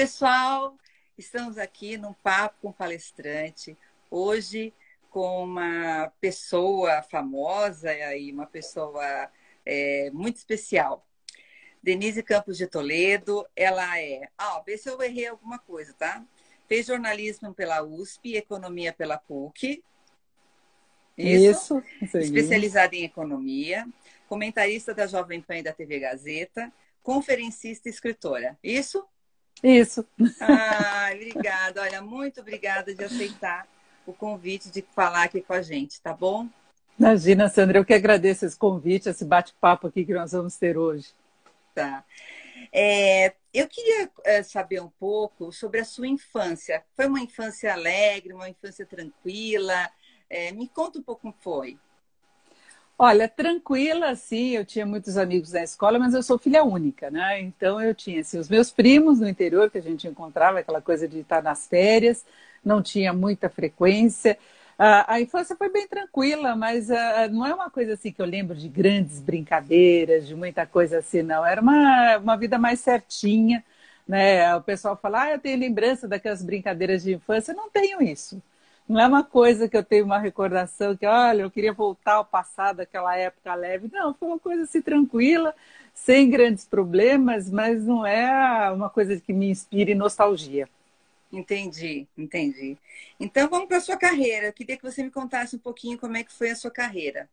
pessoal, estamos aqui num papo com palestrante. Hoje com uma pessoa famosa e uma pessoa é, muito especial. Denise Campos de Toledo, ela é. Ah, vê se eu errei alguma coisa, tá? Fez jornalismo pela USP, economia pela PUC. Isso. Isso especializada em economia, comentarista da Jovem Pan e da TV Gazeta, conferencista e escritora. Isso? Isso. Ai, obrigada. Olha, muito obrigada de aceitar o convite de falar aqui com a gente, tá bom? Imagina, Sandra, eu que agradeço esse convite, esse bate-papo aqui que nós vamos ter hoje. Tá. É, eu queria é, saber um pouco sobre a sua infância. Foi uma infância alegre, uma infância tranquila? É, me conta um pouco como foi. Olha, tranquila, sim. Eu tinha muitos amigos na escola, mas eu sou filha única, né? Então eu tinha assim, os meus primos no interior que a gente encontrava, aquela coisa de estar nas férias, não tinha muita frequência. A, a infância foi bem tranquila, mas uh, não é uma coisa assim que eu lembro de grandes brincadeiras, de muita coisa assim, não. Era uma, uma vida mais certinha, né? O pessoal fala, ah, eu tenho lembrança daquelas brincadeiras de infância. Eu não tenho isso. Não é uma coisa que eu tenho uma recordação que, olha, eu queria voltar ao passado, aquela época leve. Não, foi uma coisa assim tranquila, sem grandes problemas, mas não é uma coisa que me inspire nostalgia. Entendi, entendi. Então vamos para a sua carreira. Eu queria que você me contasse um pouquinho como é que foi a sua carreira.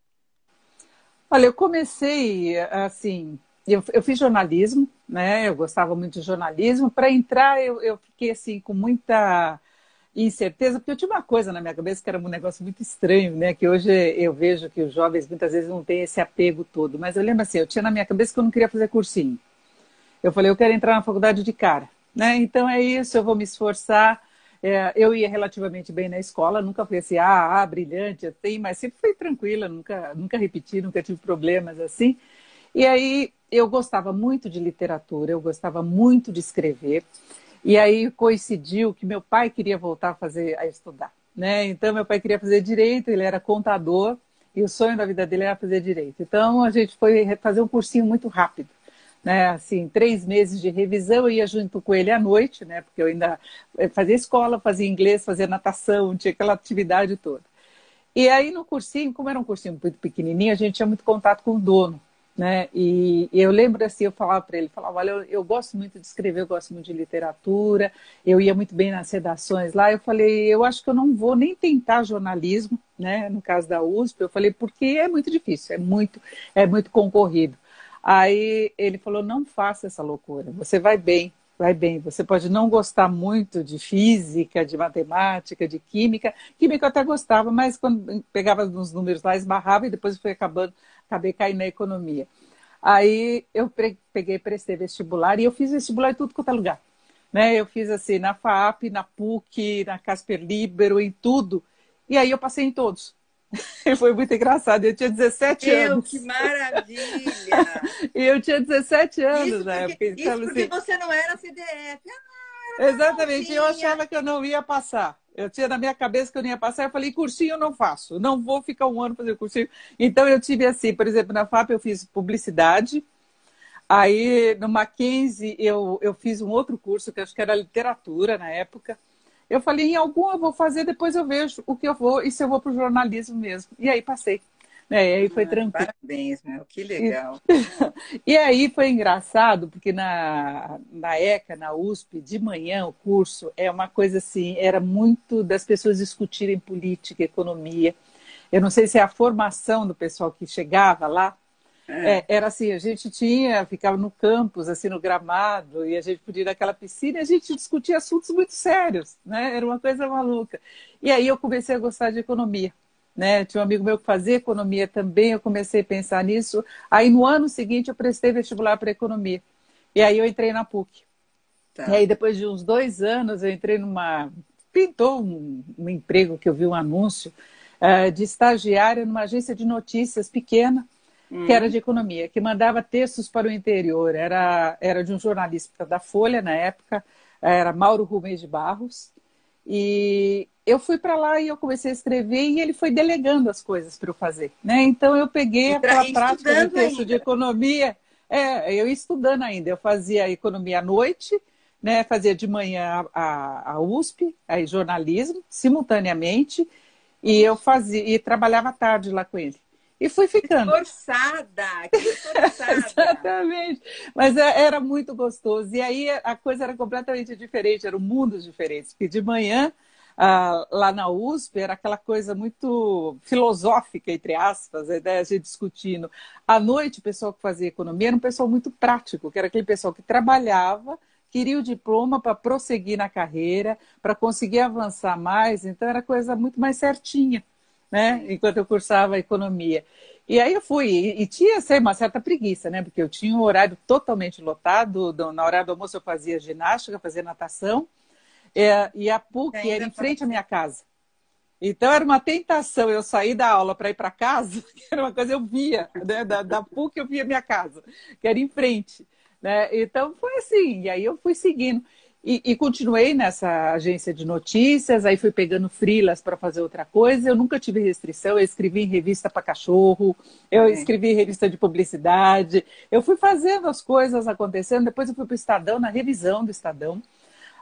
Olha, eu comecei assim, eu, eu fiz jornalismo, né? Eu gostava muito de jornalismo. Para entrar, eu, eu fiquei assim com muita incerteza, porque eu tinha uma coisa na minha cabeça que era um negócio muito estranho, né? Que hoje eu vejo que os jovens muitas vezes não têm esse apego todo. Mas eu lembro assim, eu tinha na minha cabeça que eu não queria fazer cursinho. Eu falei, eu quero entrar na faculdade de cara, né? Então é isso, eu vou me esforçar. É, eu ia relativamente bem na escola, nunca fui assim, ah, ah brilhante, assim, mas sempre fui tranquila, nunca, nunca repeti, nunca tive problemas assim. E aí eu gostava muito de literatura, eu gostava muito de escrever. E aí coincidiu que meu pai queria voltar a fazer a estudar, né? Então meu pai queria fazer direito, ele era contador e o sonho da vida dele era fazer direito. Então a gente foi fazer um cursinho muito rápido, né? Assim, três meses de revisão, eu ia junto com ele à noite, né? Porque eu ainda eh, fazia escola, fazia inglês, fazia natação, tinha aquela atividade toda. E aí no cursinho, como era um cursinho muito pequenininho, a gente tinha muito contato com o dono né? E, eu lembro assim, eu falava para ele, falava, olha, eu, eu, gosto muito de escrever, eu gosto muito de literatura, eu ia muito bem nas redações lá, eu falei, eu acho que eu não vou nem tentar jornalismo, né? No caso da USP, eu falei, porque é muito difícil, é muito, é muito concorrido. Aí ele falou, não faça essa loucura, você vai bem, vai bem. Você pode não gostar muito de física, de matemática, de química. Química eu até gostava, mas quando pegava uns números lá, esbarrava e depois foi acabando acabei caindo na economia. Aí eu peguei, prestei vestibular e eu fiz vestibular em tudo quanto é lugar. Né? Eu fiz assim na FAP, na PUC, na Casper Libero, em tudo. E aí eu passei em todos. Foi muito engraçado. Eu tinha 17 eu, anos. Que maravilha! e eu tinha 17 anos isso na época. Isso então, porque assim, você não era CDF. Ah, era exatamente. Eu achava que eu não ia passar. Eu tinha na minha cabeça que eu não ia passar, eu falei, cursinho eu não faço, não vou ficar um ano fazer cursinho. Então eu tive assim, por exemplo, na FAP eu fiz publicidade, aí no Mackenzie eu, eu fiz um outro curso, que acho que era literatura na época. Eu falei, em algum eu vou fazer, depois eu vejo o que eu vou e se eu vou para o jornalismo mesmo. E aí passei. É, e aí foi ah, tranquilo. Parabéns, meu, que legal. E, e, aí foi engraçado, porque na, na ECA, na USP, de manhã o curso é uma coisa assim, era muito das pessoas discutirem política, economia. Eu não sei se é a formação do pessoal que chegava lá, é. É, era assim, a gente tinha, ficava no campus, assim, no gramado, e a gente podia ir naquela piscina e a gente discutia assuntos muito sérios, né? Era uma coisa maluca. E aí eu comecei a gostar de economia. Né? Tinha um amigo meu que fazia economia também, eu comecei a pensar nisso. Aí no ano seguinte eu prestei vestibular para economia. E aí eu entrei na PUC. Tá. E aí depois de uns dois anos eu entrei numa. Pintou um, um emprego que eu vi um anúncio uh, de estagiária numa agência de notícias pequena, hum. que era de economia, que mandava textos para o interior. Era, era de um jornalista da Folha na época, era Mauro Rubens de Barros. E eu fui para lá e eu comecei a escrever e ele foi delegando as coisas para eu fazer, né? Então eu peguei aquela prática de texto ainda. de economia, é, eu ia estudando ainda, eu fazia economia à noite, né? Fazia de manhã a, a USP, aí jornalismo, simultaneamente, e eu fazia e trabalhava tarde lá com ele. E fui ficando. Que forçada, que forçada. Mas é, era muito gostoso. E aí a coisa era completamente diferente, eram mundos diferentes. Porque de manhã, ah, lá na USP, era aquela coisa muito filosófica, entre aspas, a gente discutindo. À noite, o pessoal que fazia economia era um pessoal muito prático, que era aquele pessoal que trabalhava, queria o diploma para prosseguir na carreira, para conseguir avançar mais. Então, era coisa muito mais certinha né? Enquanto eu cursava economia. E aí eu fui, e, e tinha sei, uma certa preguiça, né? Porque eu tinha um horário totalmente lotado. Do, na hora do almoço eu fazia ginástica, fazia natação. É, e a PUC era em frente à minha casa. Então era uma tentação eu sair da aula para ir para casa, que era uma coisa eu via, né? da, da PUC eu via minha casa, que era em frente. Né? Então foi assim, e aí eu fui seguindo. E, e, continuei nessa agência de notícias, aí fui pegando frilas para fazer outra coisa. Eu nunca tive restrição, eu escrevi em revista para cachorro, eu é. escrevi em revista de publicidade, eu fui fazendo as coisas acontecendo. Depois eu fui para o Estadão, na revisão do Estadão.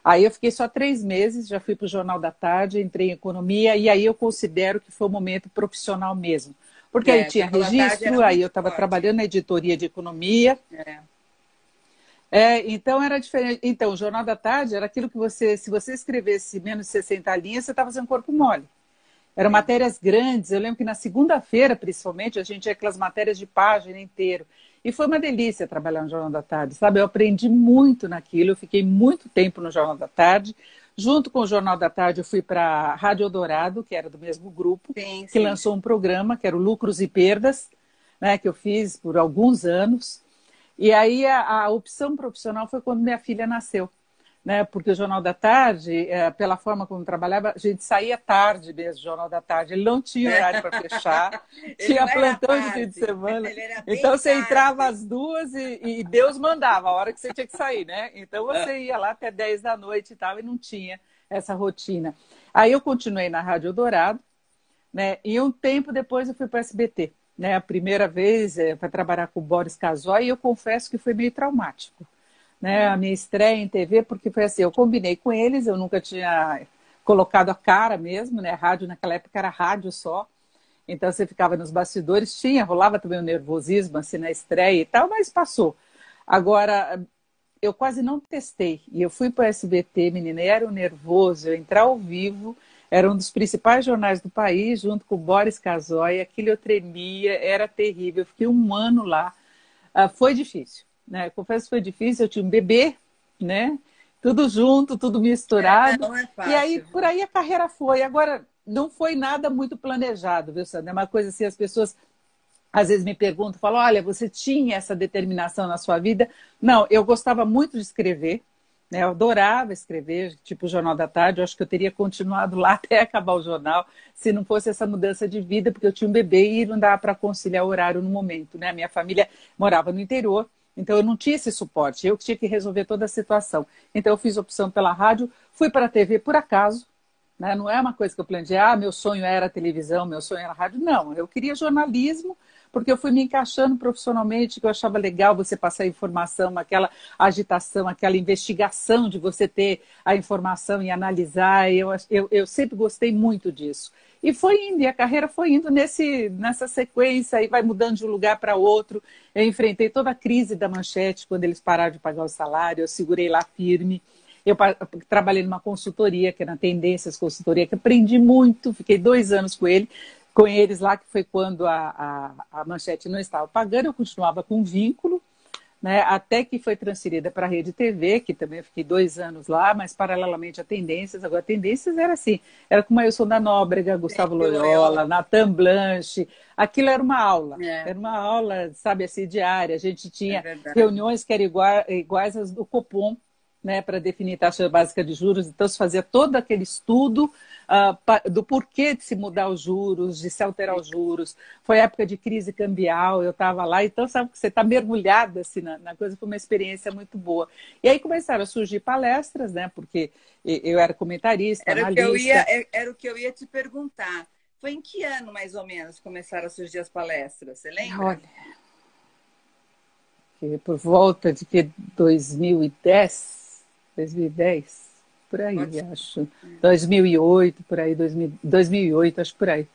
Aí eu fiquei só três meses, já fui para o Jornal da Tarde, entrei em economia, e aí eu considero que foi o um momento profissional mesmo. Porque é, aí tinha registro, aí eu estava trabalhando na editoria de economia. É. É, então era diferente. Então, o Jornal da Tarde era aquilo que você, se você escrevesse menos de 60 linhas, você estava fazendo corpo mole. Eram matérias grandes. Eu lembro que na segunda-feira, principalmente, a gente tinha aquelas matérias de página inteiro. E foi uma delícia trabalhar no Jornal da Tarde, sabe? Eu aprendi muito naquilo, eu fiquei muito tempo no Jornal da Tarde. Junto com o Jornal da Tarde, eu fui para a Rádio Dourado, que era do mesmo grupo, sim, sim. que lançou um programa que era o Lucros e Perdas, né, que eu fiz por alguns anos. E aí a, a, opção profissional foi quando minha filha nasceu. Né? Porque o Jornal da Tarde, é, pela forma como trabalhava, a gente saía tarde mesmo Jornal da Tarde. Ele não tinha horário para fechar, tinha plantão de fim de semana. Então você tarde. entrava às duas e, e, Deus mandava a hora que você tinha que sair, né? Então você ia lá até 10 da noite e tal, e não tinha essa rotina. Aí eu continuei na Rádio Dourado, né? E um tempo depois eu fui para o SBT né, a primeira vez é, para trabalhar com o Boris Casoy, e eu confesso que foi meio traumático. Né, a minha estreia em TV, porque foi assim, eu combinei com eles, eu nunca tinha colocado a cara mesmo, né? Rádio naquela época era rádio só. Então você ficava nos bastidores, tinha, rolava também o nervosismo assim na estreia e tal, mas passou. Agora, eu quase não testei. E eu fui para o SBT, menina, era um nervoso, eu entrar ao vivo era um dos principais jornais do país, junto com o Boris Casoy. Aquilo eu tremia, era terrível. Eu fiquei um ano lá. Uh, foi difícil, né? Confesso que foi difícil. Eu tinha um bebê, né? Tudo junto, tudo misturado. É, não é fácil. E aí, por aí a carreira foi. Agora, não foi nada muito planejado, viu, Sandra? É uma coisa assim, as pessoas às vezes me perguntam, falam, olha, você tinha essa determinação na sua vida? Não, eu gostava muito de escrever, né? Eu adorava escrever, tipo o Jornal da Tarde. Eu acho que eu teria continuado lá até acabar o jornal, se não fosse essa mudança de vida, porque eu tinha um bebê e não dava para conciliar o horário no momento. Né? A minha família morava no interior, então eu não tinha esse suporte. Eu que tinha que resolver toda a situação. Então eu fiz opção pela rádio, fui para a TV por acaso. Né? Não é uma coisa que eu planejei, ah, meu sonho era televisão, meu sonho era rádio. Não, eu queria jornalismo porque eu fui me encaixando profissionalmente, que eu achava legal você passar informação, aquela agitação, aquela investigação de você ter a informação e analisar. Eu, eu, eu sempre gostei muito disso. E foi indo, e a carreira foi indo nesse, nessa sequência, e vai mudando de um lugar para outro. Eu enfrentei toda a crise da manchete quando eles pararam de pagar o salário, eu segurei lá firme. Eu trabalhei numa consultoria, que era na Tendências Consultoria, que aprendi muito, fiquei dois anos com ele com eles lá, que foi quando a, a, a manchete não estava pagando, eu continuava com vínculo, né, até que foi transferida para a Rede TV, que também eu fiquei dois anos lá, mas paralelamente a Tendências, agora Tendências era assim, era com Mailson da Nóbrega, Gustavo Loyola, Natan Blanche, aquilo era uma aula, é. era uma aula, sabe, assim, diária, a gente tinha é reuniões que eram iguais, iguais às do Copom, né, para definir taxa básica de juros, então se fazia todo aquele estudo uh, do porquê de se mudar os juros, de se alterar os juros. Foi época de crise cambial, eu estava lá, então sabe que você está mergulhada assim, na, na, coisa, foi uma experiência muito boa. E aí começaram a surgir palestras, né? Porque eu era comentarista, era analista. O que eu ia, é, era o que eu ia te perguntar. Foi em que ano, mais ou menos, começaram a surgir as palestras? Você lembra? Olha, por volta de que 2010, 2010, por aí, Pode. acho. 2008, por aí, 2000, 2008, acho por aí.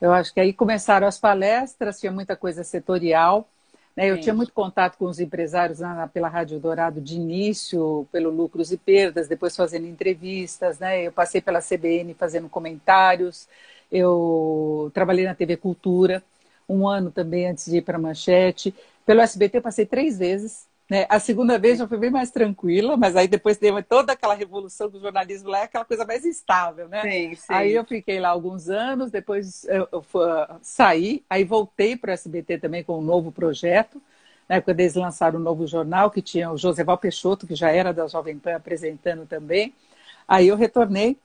Eu acho que aí começaram as palestras, tinha muita coisa setorial. Né? Eu Sim. tinha muito contato com os empresários na, pela Rádio Dourado de início, pelo lucros e perdas, depois fazendo entrevistas. Né? Eu passei pela CBN fazendo comentários. Eu trabalhei na TV Cultura um ano também antes de ir para a Manchete. Pelo SBT eu passei três vezes. Né? A segunda vez já foi bem mais tranquila, mas aí depois teve toda aquela revolução do jornalismo lá, é aquela coisa mais instável, né? Sim, sim. Aí eu fiquei lá alguns anos, depois eu, eu fui, saí, aí voltei para o SBT também com um novo projeto, né? quando eles lançaram um novo jornal, que tinha o Joseval Peixoto, que já era da Jovem Pan, apresentando também. Aí eu retornei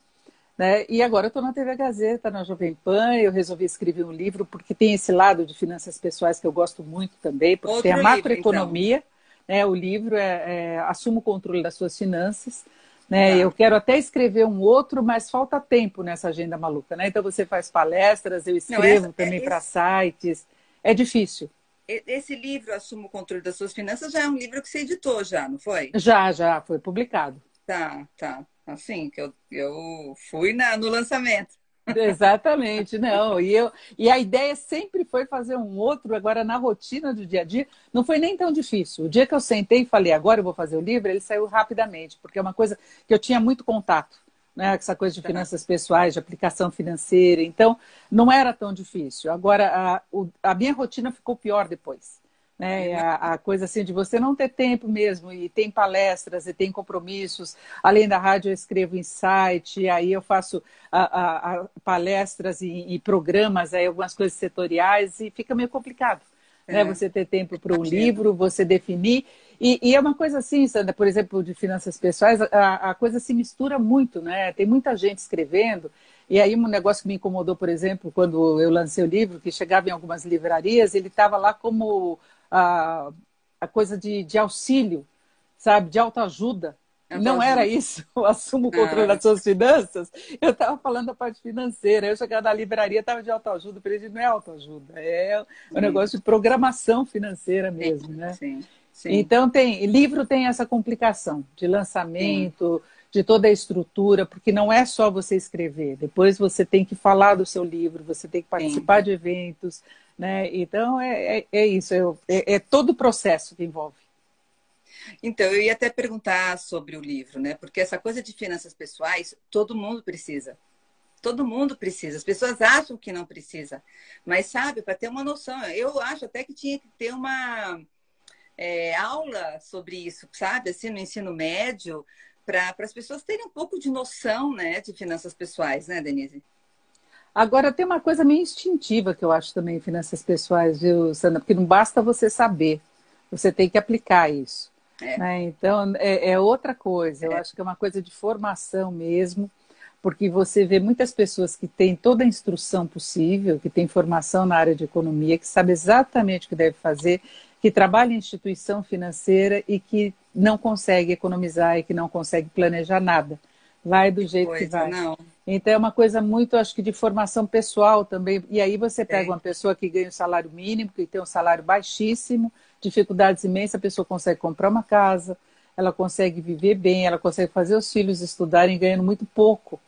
né? E agora eu estou na TV Gazeta, na Jovem Pan, eu resolvi escrever um livro porque tem esse lado de finanças pessoais que eu gosto muito também, porque Outro tem a macroeconomia, então. Né? o livro é, é Assuma o Controle das Suas Finanças. Né? Ah. Eu quero até escrever um outro, mas falta tempo nessa agenda maluca. Né? Então você faz palestras, eu escrevo Não, essa, também é, para sites. É difícil. Esse livro, Assuma o Controle das Suas Finanças, já é um livro que você editou, já, não foi? Já, já, foi publicado. Tá, tá assim, que eu, eu fui na, no lançamento. Exatamente, não. E, eu, e a ideia sempre foi fazer um outro, agora na rotina do dia a dia, não foi nem tão difícil. O dia que eu sentei e falei, agora eu vou fazer o livro, ele saiu rapidamente, porque é uma coisa que eu tinha muito contato, né? Essa coisa de tá. finanças pessoais, de aplicação financeira. Então, não era tão difícil. Agora, a, a minha rotina ficou pior depois. Né? A, a, coisa assim de você não ter tempo mesmo, e tem palestras, e tem compromissos. Além da rádio, eu escrevo em site, aí eu faço a, a, palestras e, e, programas, aí algumas coisas setoriais, e fica meio complicado. Né? É. Né? Você ter tempo para um livro, você definir. E, e, é uma coisa assim, Sandra, por exemplo, de finanças pessoais, a, a coisa se mistura muito, né? Tem muita gente escrevendo. E aí um negócio que me incomodou, por exemplo, quando eu lancei o livro, que chegava em algumas livrarias, ele estava lá como a, a coisa de, de auxílio, sabe, de autoajuda. Não era isso, eu assumo o controle ah. das suas finanças. Eu estava falando da parte financeira. Eu chegava na livraria, estava de autoajuda. Eu falei, não é autoajuda, é um negócio de programação financeira mesmo, né? Sim, sim. Então, tem livro tem essa complicação de lançamento, sim. de toda a estrutura, porque não é só você escrever. Depois você tem que falar do seu livro, você tem que participar de eventos, né? Então, é, é, é isso, é, é todo o processo que envolve. Então, eu ia até perguntar sobre o livro, né? Porque essa coisa de finanças pessoais, todo mundo precisa. Todo mundo precisa. As pessoas acham que não precisa. Mas, sabe, para ter uma noção, eu acho até que tinha que ter uma é, aula sobre isso, sabe? Assim, no ensino médio, para as pessoas terem um pouco de noção, né, de finanças pessoais, né, Denise? Agora, tem uma coisa meio instintiva que eu acho também em finanças pessoais, viu, Sandra? Porque não basta você saber, você tem que aplicar isso. É. Né? Então, é, é, outra coisa. Eu é. acho que é uma coisa de formação mesmo, porque você vê muitas pessoas que têm toda a instrução possível, que têm formação na área de economia, que sabe exatamente o que deve fazer, que trabalha em instituição financeira e que não consegue economizar e que não consegue planejar nada. Vai do jeito coisa, que vai. Não. Então é uma coisa muito, acho que, de formação pessoal também. E aí você pega é. uma pessoa que ganha um salário mínimo, que tem um salário baixíssimo, dificuldades imensas, a pessoa consegue comprar uma casa, ela consegue viver bem, ela consegue fazer os filhos estudarem ganhando muito pouco.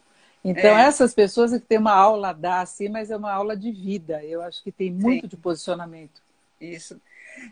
Então, é. essas pessoas é que têm uma aula a dar, assim, mas é uma aula de vida. Eu acho que tem muito Sim. de posicionamento. Isso.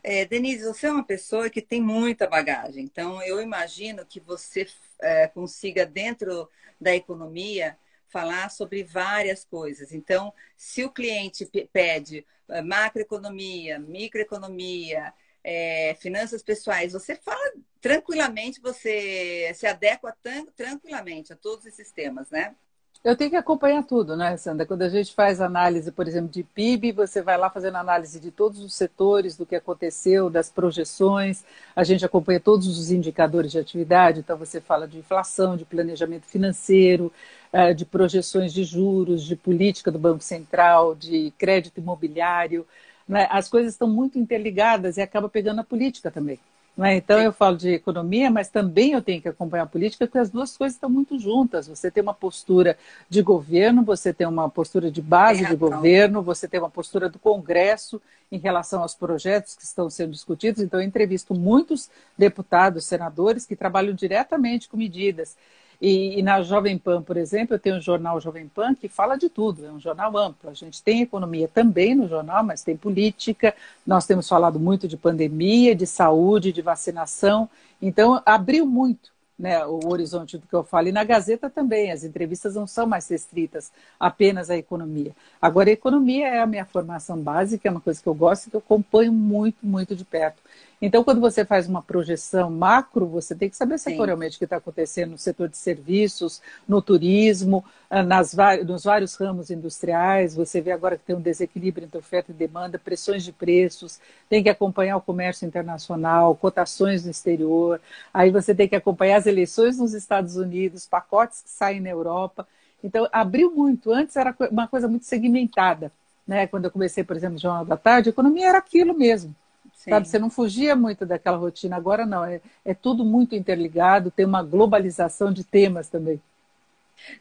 É, Denise, você é uma pessoa que tem muita bagagem. Então, eu imagino que você é, consiga, dentro da economia, falar sobre várias coisas. Então, se o cliente pede eh, macroeconomia, microeconomia, é, finanças pessoais, você fala tranquilamente, você se adequa tranquilamente a todos esses temas, né? Eu tenho que acompanhar tudo, né, Sandra? Quando a gente faz análise, por exemplo, de PIB, você vai lá fazendo análise de todos os setores, do que aconteceu, das projeções, a gente acompanha todos os indicadores de atividade, então você fala de inflação, de planejamento financeiro, eh, de projeções de juros, de política do Banco Central, de crédito imobiliário. Né? As coisas estão muito interligadas e acaba pegando a política também. Né? Então, eu falo de economia, mas também eu tenho que acompanhar a política, porque as duas coisas estão muito juntas. Você tem uma postura de governo, você tem uma postura de base de governo, você tem uma postura do Congresso em relação aos projetos que estão sendo discutidos. Então, eu entrevisto muitos deputados, senadores que trabalham diretamente com medidas. E, e, na Jovem Pan, por exemplo, eu tenho um jornal Jovem Pan que fala de tudo, é um jornal amplo. A gente tem economia também no jornal, mas tem política. Nós temos falado muito de pandemia, de saúde, de vacinação. Então, abriu muito né, o horizonte do que eu falo. E na Gazeta também, as entrevistas não são mais restritas apenas à economia. Agora, a economia é a minha formação básica, é uma coisa que eu gosto e que eu acompanho muito, muito de perto. Então, quando você faz uma projeção macro, você tem que saber setorialmente o que está acontecendo no setor de serviços, no turismo, ah, nas, nos vários ramos industriais. Você vê agora que tem um desequilíbrio entre oferta e demanda, pressões de preços, tem que acompanhar o comércio internacional, cotações no exterior. Aí você tem que acompanhar as eleições nos Estados Unidos, pacotes que saem na Europa. Então, abriu muito. Antes era uma coisa muito segmentada. Né? Quando eu comecei, por exemplo, no Jornal da Tarde, a economia era aquilo mesmo Sabe, você não fugia muito daquela rotina. Agora não, é, é tudo muito interligado, tem uma globalização de temas também.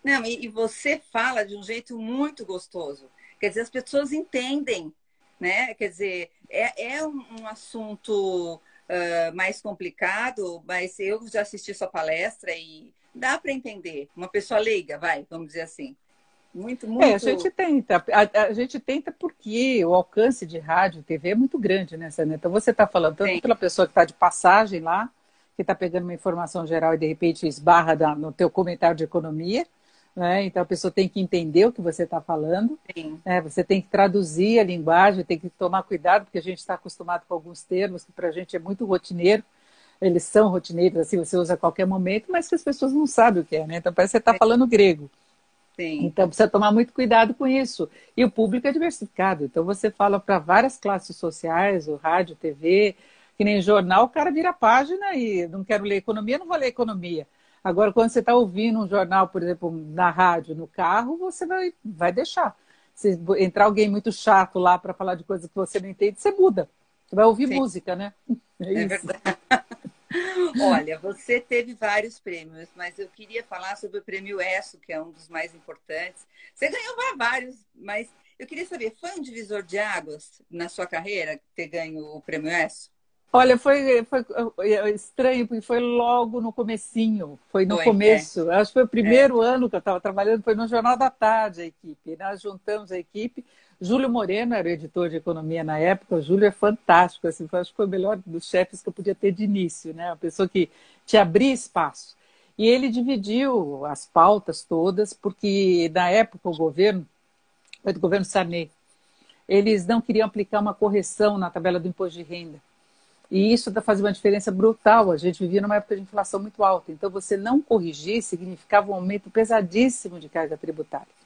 Não, e, e você fala de um jeito muito gostoso. Quer dizer, as pessoas entendem, né? Quer dizer, é, é um, um assunto uh, mais complicado, mas eu já assisti sua palestra e dá para entender. Uma pessoa leiga, vai, vamos dizer assim. Muito, muito. É, a gente tenta. A, a, gente tenta porque o alcance de rádio e TV é muito grande, né, Sânia? Então você está falando tanto Sim. pela pessoa que está de passagem lá, que está pegando uma informação geral e de repente esbarra da, no teu comentário de economia. Né? Então a pessoa tem que entender o que você está falando. Né? Você tem que traduzir a linguagem, tem que tomar cuidado, porque a gente está acostumado com alguns termos que para a gente é muito rotineiro. Eles são rotineiros, assim, você usa a qualquer momento, mas que as pessoas não sabem o que é, né? Então parece que você está falando grego. Sim. Então precisa tomar muito cuidado com isso. E o público é diversificado. Então você fala para várias classes sociais, o rádio, TV, que nem jornal, o cara vira página e não quero ler economia, não vou ler economia. Agora, quando você está ouvindo um jornal, por exemplo, na rádio, no carro, você vai, vai deixar. Se entrar alguém muito chato lá para falar de coisas que você não entende, você muda. Você vai ouvir Sim. música, né? É, é verdade. Olha, você teve vários prêmios, mas eu queria falar sobre o prêmio ESSO, que é um dos mais importantes. Você ganhou vários, mas eu queria saber, foi um divisor de águas na sua carreira ter ganho o prêmio ESSO? Olha, foi, foi estranho, porque foi logo no comecinho, foi no foi, começo. É. Acho que foi o primeiro é. ano que eu estava trabalhando, foi no Jornal da Tarde a equipe. Nós juntamos a equipe, Júlio Moreno era editor de economia na época. O Júlio é fantástico, assim, acho que foi o melhor dos chefes que eu podia ter de início, né? Uma pessoa que te abria espaço. E ele dividiu as pautas todas, porque na época o governo, foi do governo Sarney, eles não queriam aplicar uma correção na tabela do imposto de renda. E isso fazia uma diferença brutal. A gente vivia numa época de inflação muito alta. Então, você não corrigir significava um aumento pesadíssimo de carga tributária.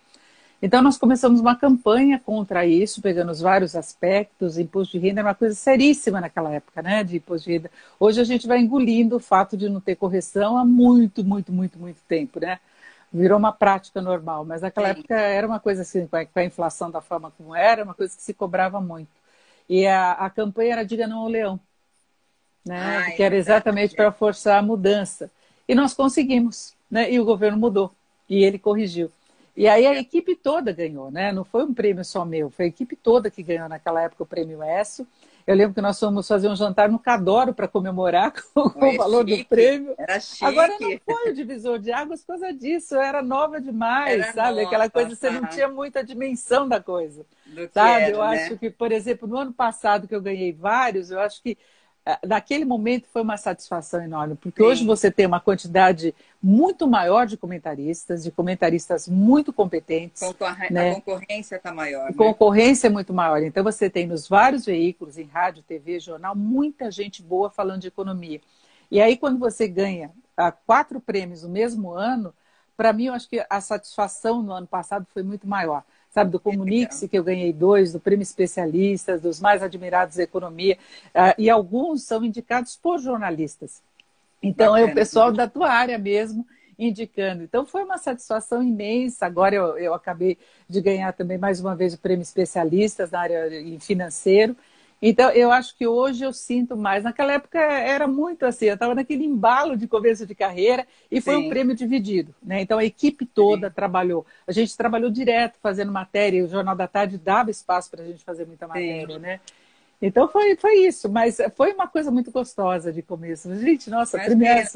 Então, nós começamos uma campanha contra isso, pegando os vários aspectos. Imposto de renda era uma coisa seríssima naquela época, né? De imposto de renda. Hoje a gente vai engolindo o fato de não ter correção há muito, muito, muito, muito tempo, né? Virou uma prática normal. Mas naquela Sim. época era uma coisa assim, com a inflação da forma como era, uma coisa que se cobrava muito. E a, a campanha era Diga Não ao Leão, né? Ai, que era exatamente para forçar a mudança. E nós conseguimos, né? E o governo mudou. E ele corrigiu. E aí a equipe toda ganhou, né? Não foi um prêmio só meu, foi a equipe toda que ganhou naquela época o prêmio ESSO. Eu lembro que nós fomos fazer um jantar no Cadoro para comemorar com, com o valor chique. do prêmio. Era chique. Agora não foi o divisor de águas por causa disso, eu era nova demais, era sabe? Nova, Aquela coisa, você não tinha muita dimensão da coisa. Do sabe? Era, eu né? acho que, por exemplo, no ano passado que eu ganhei vários, eu acho que naquele momento foi uma satisfação enorme, porque Sim. hoje você tem uma quantidade muito maior de comentaristas, de comentaristas muito competentes. Concorre né? A concorrência está maior. A né? concorrência é muito maior. Então você tem nos vários veículos, em rádio, TV, jornal, muita gente boa falando de economia. E aí, quando você ganha ah, quatro prêmios no mesmo ano, para mim, eu acho que a satisfação no ano passado foi muito maior sabe, do Comunique-se, que eu ganhei dois, do Prêmio Especialistas, dos mais admirados da economia, uh, e alguns são indicados por jornalistas. Então, Bacana. é o pessoal da tua área mesmo indicando. Então, foi uma satisfação imensa. Agora, eu, eu acabei de ganhar também, mais uma vez, o Prêmio Especialistas na área financeiro. Então, eu acho que hoje eu sinto mais. Naquela época era muito assim, eu estava naquele embalo de começo de carreira e foi Sim. um prêmio dividido. Né? Então, a equipe toda Sim. trabalhou. A gente trabalhou direto fazendo matéria, e o Jornal da Tarde dava espaço para a gente fazer muita matéria. Sim. Né? Então, foi, foi isso. Mas foi uma coisa muito gostosa de começo. Gente, nossa, primeiro.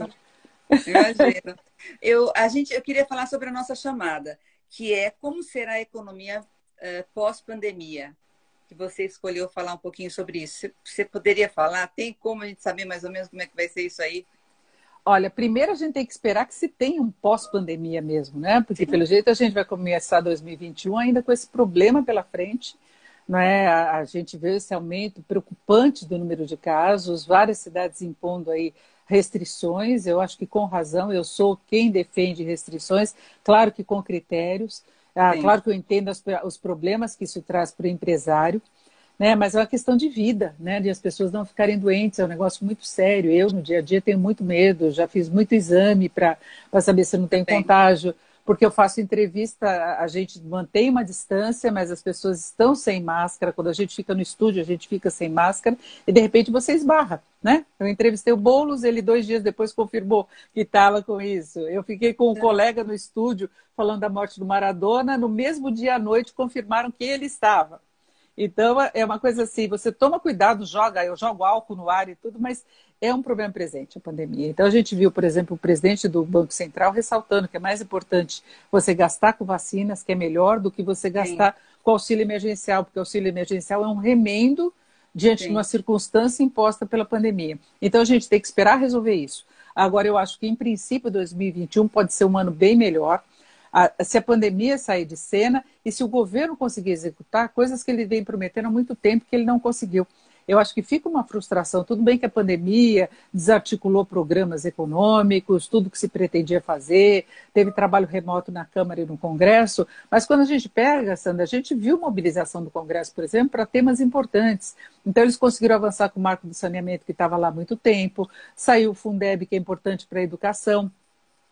Imagina. Eu, a gente, eu queria falar sobre a nossa chamada, que é como será a economia uh, pós-pandemia que você escolheu falar um pouquinho sobre isso. Você poderia falar? Tem como a gente saber mais ou menos como é que vai ser isso aí? Olha, primeiro a gente tem que esperar que se tenha um pós-pandemia mesmo, né? Porque Sim. pelo jeito a gente vai começar 2021 ainda com esse problema pela frente, não é? A, a gente vê esse aumento preocupante do número de casos, várias cidades impondo aí restrições. Eu acho que com razão, eu sou quem defende restrições, claro que com critérios. Ah, claro que eu entendo as, os problemas que isso traz para o empresário, né? mas é uma questão de vida, né? de as pessoas não ficarem doentes, é um negócio muito sério. Eu, no dia a dia, tenho muito medo, já fiz muito exame para saber se não tem Sim. contágio porque eu faço entrevista, a gente mantém uma distância, mas as pessoas estão sem máscara. Quando a gente fica no estúdio, a gente fica sem máscara e de repente você esbarra, né? Eu entrevistei o Boulos, ele dois dias depois confirmou que estava com isso. Eu fiquei com um colega no estúdio falando da morte do Maradona, no mesmo dia à noite confirmaram que ele estava. Então, é uma coisa assim, você toma cuidado, joga, eu jogo álcool no ar e tudo, mas é um problema presente a pandemia. Então, a gente viu, por exemplo, o presidente do Banco Central ressaltando que é mais importante você gastar com vacinas, que é melhor do que você gastar Sim. com auxílio emergencial, porque o auxílio emergencial é um remendo diante Sim. de uma circunstância imposta pela pandemia. Então, a gente tem que esperar resolver isso. Agora, eu acho que, em princípio, 2021 pode ser um ano bem melhor se a pandemia sair de cena e se o governo conseguir executar coisas que ele vem prometendo há muito tempo que ele não conseguiu. Eu acho que fica uma frustração. Tudo bem que a pandemia desarticulou programas econômicos, tudo que se pretendia fazer, teve trabalho remoto na Câmara e no Congresso, mas quando a gente pega, Sandra, a gente viu mobilização do Congresso, por exemplo, para temas importantes. Então, eles conseguiram avançar com o marco do saneamento que estava lá há muito tempo, saiu o Fundeb, que é importante para a educação.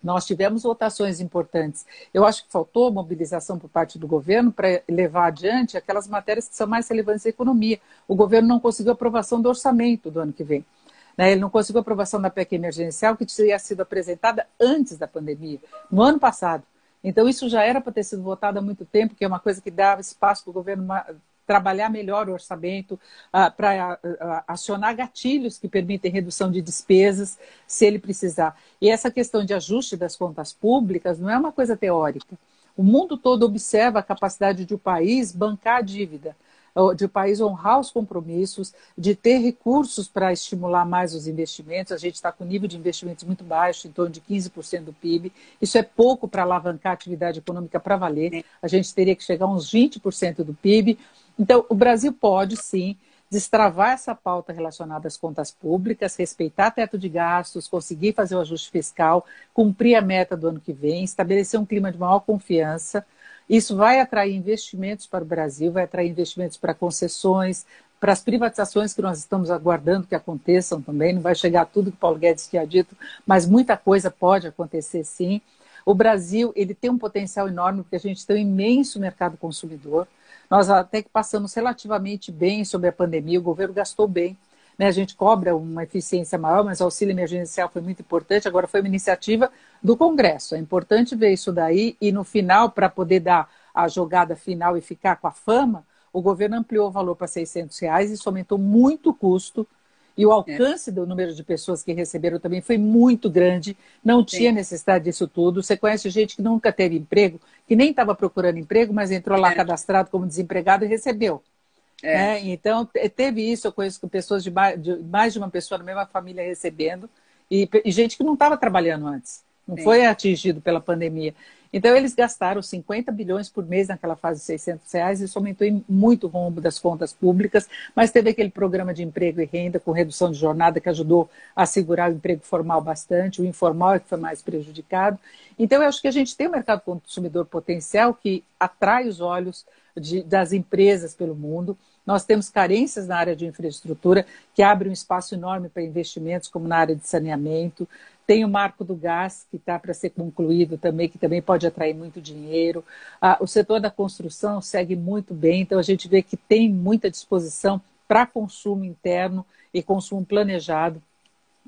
Nós tivemos votações importantes. Eu acho que faltou mobilização por parte do governo para levar adiante aquelas matérias que são mais relevantes à economia. O governo não conseguiu aprovação do orçamento do ano que vem. Né? Ele não conseguiu aprovação da PEC emergencial, que tinha sido apresentada antes da pandemia, no ano passado. Então, isso já era para ter sido votado há muito tempo, que é uma coisa que dava espaço para o governo trabalhar melhor o orçamento, uh, para uh, acionar gatilhos que permitem redução de despesas, se ele precisar. E essa questão de ajuste das contas públicas não é uma coisa teórica. O mundo todo observa a capacidade de o um país bancar a dívida de o país honrar os compromissos, de ter recursos para estimular mais os investimentos. A gente está com nível de investimentos muito baixo, em torno de 15% do PIB. Isso é pouco para alavancar a atividade econômica para valer. A gente teria que chegar a uns 20% do PIB. Então, o Brasil pode sim destravar essa pauta relacionada às contas públicas, respeitar teto de gastos, conseguir fazer o ajuste fiscal, cumprir a meta do ano que vem, estabelecer um clima de maior confiança. Isso vai atrair investimentos para o Brasil, vai atrair investimentos para concessões, para as privatizações que nós estamos aguardando que aconteçam também. Não vai chegar tudo que Paulo Guedes tinha dito, mas muita coisa pode acontecer sim. O Brasil ele tem um potencial enorme porque a gente tem um imenso mercado consumidor. Nós até que passamos relativamente bem sobre a pandemia, o governo gastou bem. Né? A gente cobra uma eficiência maior, mas o auxílio emergencial foi muito importante. Agora foi uma iniciativa do Congresso. É importante ver isso daí e no final, para poder dar a jogada final e ficar com a fama, o governo ampliou o valor para 600 reais e isso aumentou muito o custo e o alcance é. do número de pessoas que receberam também foi muito grande, não Sim. tinha necessidade disso tudo. Você conhece gente que nunca teve emprego, que nem estava procurando emprego, mas entrou lá é. cadastrado como desempregado e recebeu. É. Né? Então, teve isso, eu conheço pessoas de mais, de mais, de uma pessoa na mesma família recebendo, e, e gente que não estava trabalhando antes, não Sim. foi atingido pela pandemia. Então, eles gastaram 50 bilhões por mês naquela fase de 600 reais, isso aumentou muito rombo das contas públicas, mas teve aquele programa de emprego e renda com redução de jornada que ajudou a segurar o emprego formal bastante, o informal é que foi mais prejudicado. Então, eu acho que a gente tem um mercado consumidor potencial que atrai os olhos de, das empresas pelo mundo. Nós temos carências na área de infraestrutura, que abre um espaço enorme para investimentos, como na área de saneamento. Tem o marco do gás, que está para ser concluído também, que também pode atrair muito dinheiro. Ah, o setor da construção segue muito bem, então a gente vê que tem muita disposição para consumo interno e consumo planejado,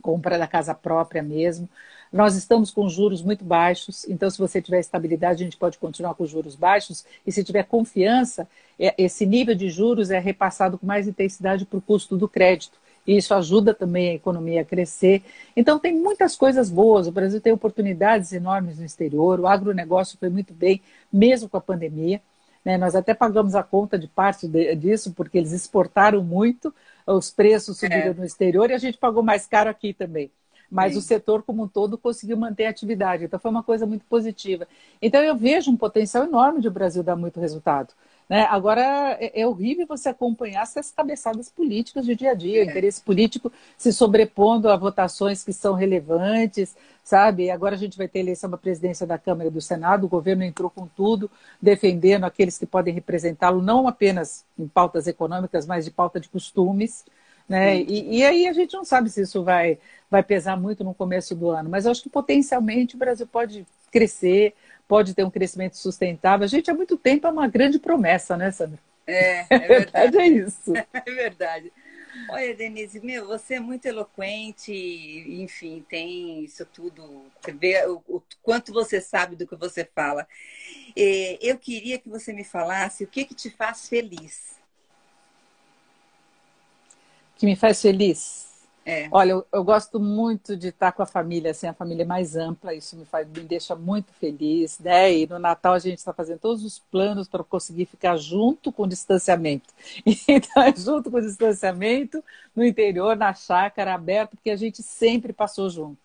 compra da casa própria mesmo. Nós estamos com juros muito baixos, então, se você tiver estabilidade, a gente pode continuar com juros baixos. E se tiver confiança, é, esse nível de juros é repassado com mais intensidade para o custo do crédito. E isso ajuda também a economia a crescer. Então, tem muitas coisas boas. O Brasil tem oportunidades enormes no exterior. O agronegócio foi muito bem, mesmo com a pandemia. Né? Nós até pagamos a conta de parte de, disso, porque eles exportaram muito, os preços subiram é. no exterior e a gente pagou mais caro aqui também mas Sim. o setor como um todo conseguiu manter a atividade. Então foi uma coisa muito positiva. Então eu vejo um potencial enorme de o Brasil dar muito resultado. Né? Agora, é, é horrível você acompanhar essas cabeçadas políticas de dia a dia, o interesse político se sobrepondo a votações que são relevantes, sabe? Agora a gente vai ter eleição para a presidência da Câmara e do Senado, o governo entrou com tudo, defendendo aqueles que podem representá-lo, não apenas em pautas econômicas, mas de pauta de costumes. Né? E, e, aí a gente não sabe se isso vai, vai pesar muito no começo do ano, mas eu acho que potencialmente o Brasil pode crescer, pode ter um crescimento sustentável. A gente há muito tempo é uma grande promessa, né, Sandra? É, é verdade. é isso. É verdade. Olha, Denise, meu, você é muito eloquente, enfim, tem isso tudo, você vê o, o quanto você sabe do que você fala. eu queria que você me falasse o que, que te faz feliz que me faz feliz? É. Olha, eu, eu, gosto muito de estar com a família, assim, a família mais ampla, isso me, faz, me deixa muito feliz, né? E no Natal a gente está fazendo todos os planos para conseguir ficar junto com o distanciamento. Então, é junto com o distanciamento, no interior, na chácara, aberta, porque a gente sempre passou junto.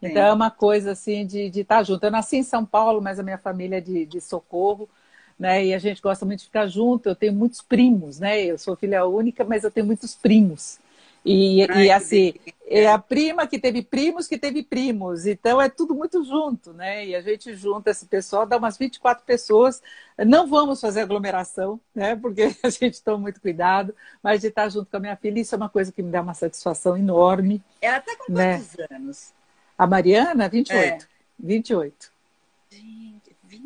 Então Sim. é uma coisa assim de, de estar junto. Eu nasci em São Paulo, mas a minha família é de, de Socorro né? E a gente gosta muito de ficar junto. Eu tenho muitos primos, né? Eu sou filha única, mas eu tenho muitos primos. E, Ai, e assim, é a prima que teve primos que teve primos. Então é tudo muito junto, né? E a gente junta esse pessoal, dá umas 24 pessoas. Não vamos fazer aglomeração, né? Porque a gente toma muito cuidado, mas de estar junto com a minha filha, isso é uma coisa que me dá uma satisfação enorme. Ela está com né? quantos anos? A Mariana, 28. É. 28.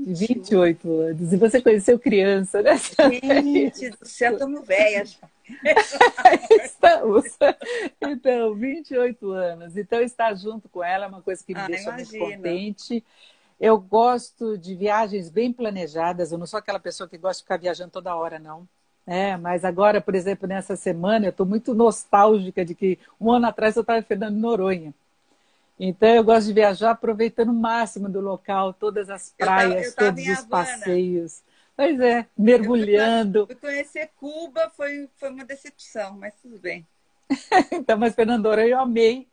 28 anos. E você conheceu criança, né? Gente do céu, estamos velhas. Estamos. Então, 28 anos. Então, estar junto com ela é uma coisa que me ah, deixa imagina. muito contente. Eu gosto de viagens bem planejadas. Eu não sou aquela pessoa que gosta de ficar viajando toda hora, não. É, mas agora, por exemplo, nessa semana, eu estou muito nostálgica de que um ano atrás eu estava em Fernando Noronha. Então eu gosto de viajar aproveitando o máximo do local, todas as praias, eu tava, eu tava todos os passeios. Pois é, mergulhando. Eu conhecer Cuba foi, foi uma decepção, mas tudo bem. então, mas Fernando eu amei.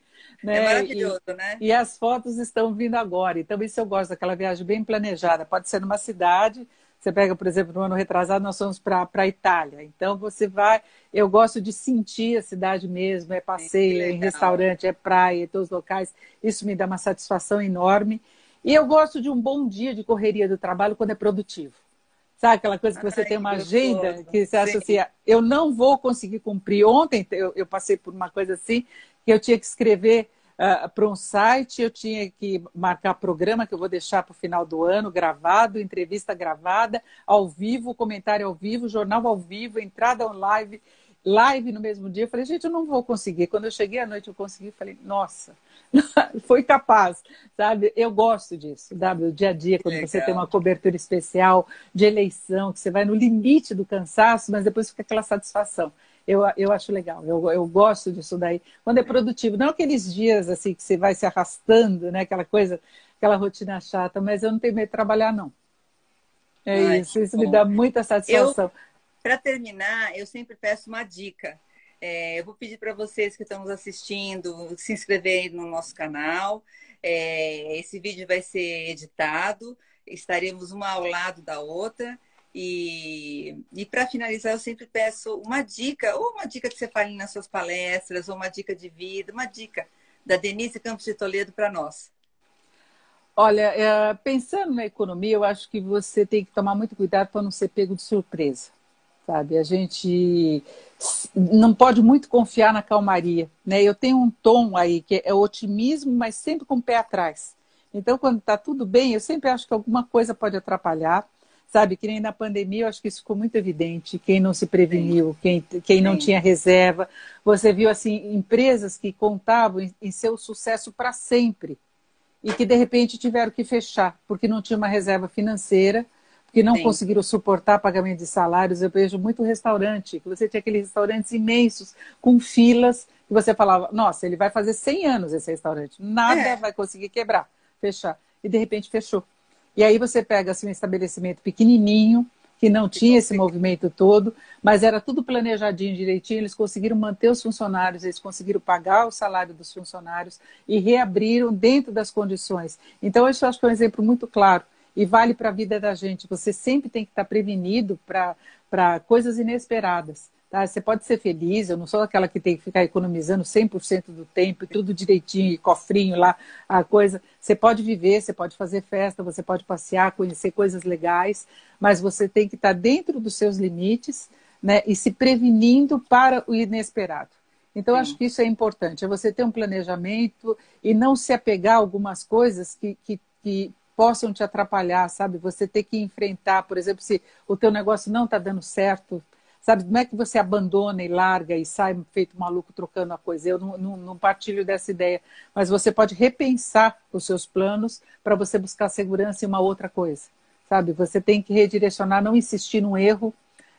Né? É maravilhoso, e, né? E as fotos estão vindo agora. Então, isso eu gosto daquela viagem bem planejada. Pode ser numa cidade, você pega, por exemplo, no ano retrasado, nós fomos para a Itália. Então, você vai. Eu gosto de sentir a cidade mesmo, é passeio, é em restaurante, é praia, é todos os locais. Isso me dá uma satisfação enorme. E eu gosto de um bom dia de correria do trabalho quando é produtivo. Sabe aquela coisa que você Ai, tem uma agenda que você acha assim, eu não vou conseguir cumprir. Ontem eu, eu passei por uma coisa assim, que eu tinha que escrever uh, para um site, eu tinha que marcar programa que eu vou deixar para o final do ano, gravado, entrevista gravada, ao vivo, comentário ao vivo, jornal ao vivo, entrada online, live no mesmo dia. Eu falei, gente, eu não vou conseguir. Quando eu cheguei à noite, eu consegui, falei, nossa, foi capaz, sabe? Eu gosto disso, sabe? O dia a dia, quando Legal. você tem uma cobertura especial de eleição, que você vai no limite do cansaço, mas depois fica aquela satisfação eu, eu acho legal, eu, eu gosto disso daí. Quando é produtivo, não aqueles dias assim que você vai se arrastando, né? Aquela coisa, aquela rotina chata, mas eu não tenho medo de trabalhar, não. É Ai, isso, isso bom. me dá muita satisfação. Para terminar, eu sempre peço uma dica. É, eu vou pedir para vocês que estão nos assistindo se inscreverem no nosso canal. É, esse vídeo vai ser editado, estaremos uma ao lado da outra. E, e para finalizar, eu sempre peço uma dica, ou uma dica que você fale nas suas palestras, ou uma dica de vida, uma dica da Denise Campos de Toledo para nós. Olha, é, pensando na economia, eu acho que você tem que tomar muito cuidado para não ser pego de surpresa, sabe? A gente não pode muito confiar na calmaria, né? Eu tenho um tom aí que é otimismo, mas sempre com o pé atrás. Então, quando está tudo bem, eu sempre acho que alguma coisa pode atrapalhar Sabe, que nem na pandemia, eu acho que isso ficou muito evidente. Quem não se preveniu, quem, quem não Sim. tinha reserva. Você viu, assim, empresas que contavam em, em seu sucesso para sempre e que, de repente, tiveram que fechar, porque não tinha uma reserva financeira, porque não Sim. conseguiram suportar pagamento de salários. Eu vejo muito restaurante, que você tinha aqueles restaurantes imensos, com filas, que você falava, nossa, ele vai fazer 100 anos esse restaurante, nada é. vai conseguir quebrar, fechar. E, de repente, fechou. E aí você pega assim, um estabelecimento pequenininho, que não tinha esse movimento todo, mas era tudo planejadinho direitinho. Eles conseguiram manter os funcionários, eles conseguiram pagar o salário dos funcionários e reabriram dentro das condições. Então, isso acho que é um exemplo muito claro e vale para a vida da gente. Você sempre tem que estar prevenido para coisas inesperadas. Tá? Você pode ser feliz, eu não sou aquela que tem que ficar economizando 100% do tempo, tudo direitinho, cofrinho lá, a coisa. Você pode viver, você pode fazer festa, você pode passear, conhecer coisas legais, mas você tem que estar dentro dos seus limites né, e se prevenindo para o inesperado. Então, acho que isso é importante, é você ter um planejamento e não se apegar a algumas coisas que, que, que possam te atrapalhar, sabe? Você ter que enfrentar, por exemplo, se o teu negócio não está dando certo, Sabe, como é que você abandona e larga e sai feito maluco trocando a coisa? Eu não, não, não partilho dessa ideia. Mas você pode repensar os seus planos para você buscar segurança em uma outra coisa. Sabe, você tem que redirecionar, não insistir num erro,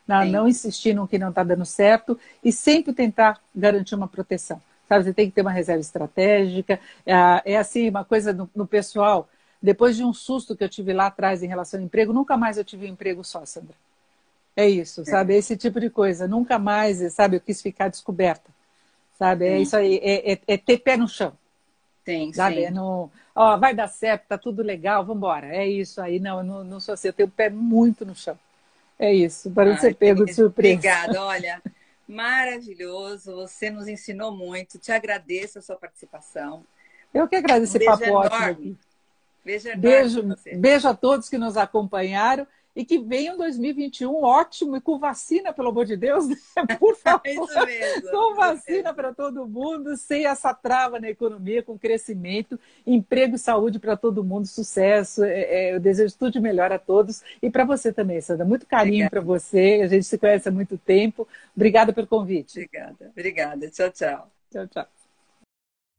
não, não insistir no que não está dando certo e sempre tentar garantir uma proteção. Sabe, você tem que ter uma reserva estratégica. É, é assim, uma coisa no, no pessoal. Depois de um susto que eu tive lá atrás em relação ao emprego, nunca mais eu tive um emprego só, Sandra. É isso, sabe? É. Esse tipo de coisa. Nunca mais, sabe? Eu quis ficar descoberta. Sabe? É sim. isso aí. É, é, é, ter pé no chão. Sim, sabe? sim. É no, ó, vai dar certo, tá tudo legal, vamos embora. É isso aí. Não, eu não, não sou assim. Eu tenho o pé muito no chão. É isso. Para não ser pego de surpresa. Obrigada. Olha, maravilhoso. Você nos ensinou muito. Te agradeço a sua participação. Eu que agradeço um esse papo enorme. ótimo aqui. Beijo, beijo, beijo a todos que nos acompanharam e que venha um 2021 ótimo e com vacina, pelo amor de Deus, né? por favor. isso mesmo, com vacina para todo mundo, sem essa trava na economia, com crescimento, emprego e saúde para todo mundo, sucesso. É, é, eu desejo tudo de melhor a todos e para você também, Sandra. Muito carinho para você. A gente se conhece há muito tempo. Obrigada pelo convite. Obrigada, obrigada. Tchau, tchau. Tchau, tchau.